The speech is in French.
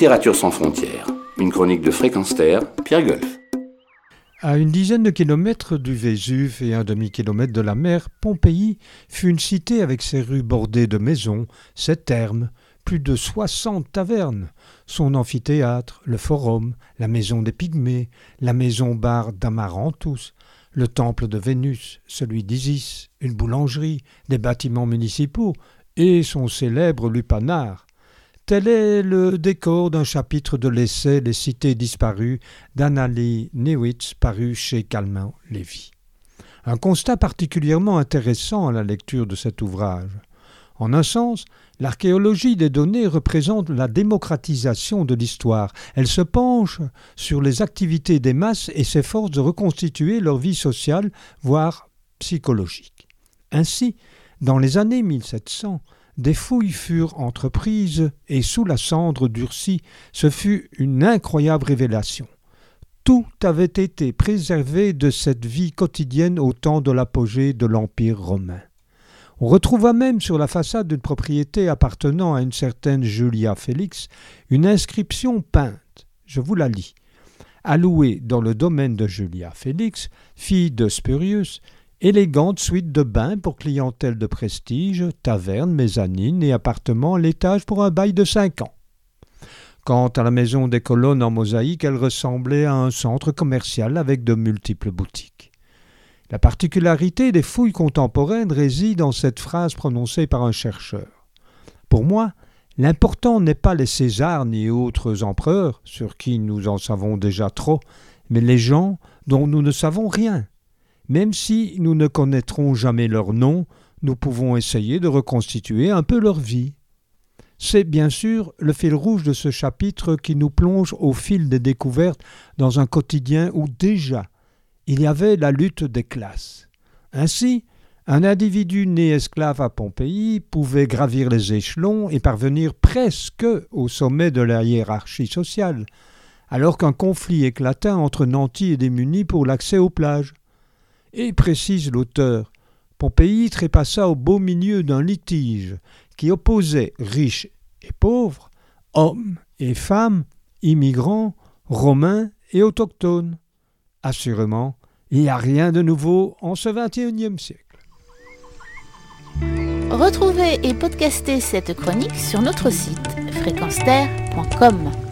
Littérature sans frontières, une chronique de Fréquence Pierre Golf. À une dizaine de kilomètres du Vésuve et un demi-kilomètre de la mer, Pompéi fut une cité avec ses rues bordées de maisons, ses thermes, plus de soixante tavernes, son amphithéâtre, le forum, la maison des Pygmées, la maison bar d'Amaranthus, le temple de Vénus, celui d'Isis, une boulangerie, des bâtiments municipaux et son célèbre lupanar, Tel est le décor d'un chapitre de l'essai Les cités disparues d'Annalie Newitz paru chez Calment Lévy. Un constat particulièrement intéressant à la lecture de cet ouvrage. En un sens, l'archéologie des données représente la démocratisation de l'histoire. Elle se penche sur les activités des masses et s'efforce de reconstituer leur vie sociale, voire psychologique. Ainsi, dans les années 1700, des fouilles furent entreprises, et sous la cendre durcie, ce fut une incroyable révélation. Tout avait été préservé de cette vie quotidienne au temps de l'apogée de l'Empire romain. On retrouva même sur la façade d'une propriété appartenant à une certaine Julia Félix une inscription peinte. Je vous la lis. Allouée dans le domaine de Julia Félix, fille de Spurius, Élégante suite de bains pour clientèle de prestige, taverne, mezzanine et appartements à l'étage pour un bail de cinq ans. Quant à la maison des colonnes en mosaïque, elle ressemblait à un centre commercial avec de multiples boutiques. La particularité des fouilles contemporaines réside dans cette phrase prononcée par un chercheur. Pour moi, l'important n'est pas les Césars ni autres empereurs, sur qui nous en savons déjà trop, mais les gens dont nous ne savons rien. Même si nous ne connaîtrons jamais leur nom, nous pouvons essayer de reconstituer un peu leur vie. C'est bien sûr le fil rouge de ce chapitre qui nous plonge au fil des découvertes dans un quotidien où déjà il y avait la lutte des classes. Ainsi, un individu né esclave à Pompéi pouvait gravir les échelons et parvenir presque au sommet de la hiérarchie sociale, alors qu'un conflit éclata entre nantis et démunis pour l'accès aux plages. Et précise l'auteur, Pompéi trépassa au beau milieu d'un litige qui opposait riches et pauvres, hommes et femmes, immigrants, romains et autochtones. Assurément, il n'y a rien de nouveau en ce XXIe siècle. Retrouvez et podcastez cette chronique sur notre site fréquenceterre.com.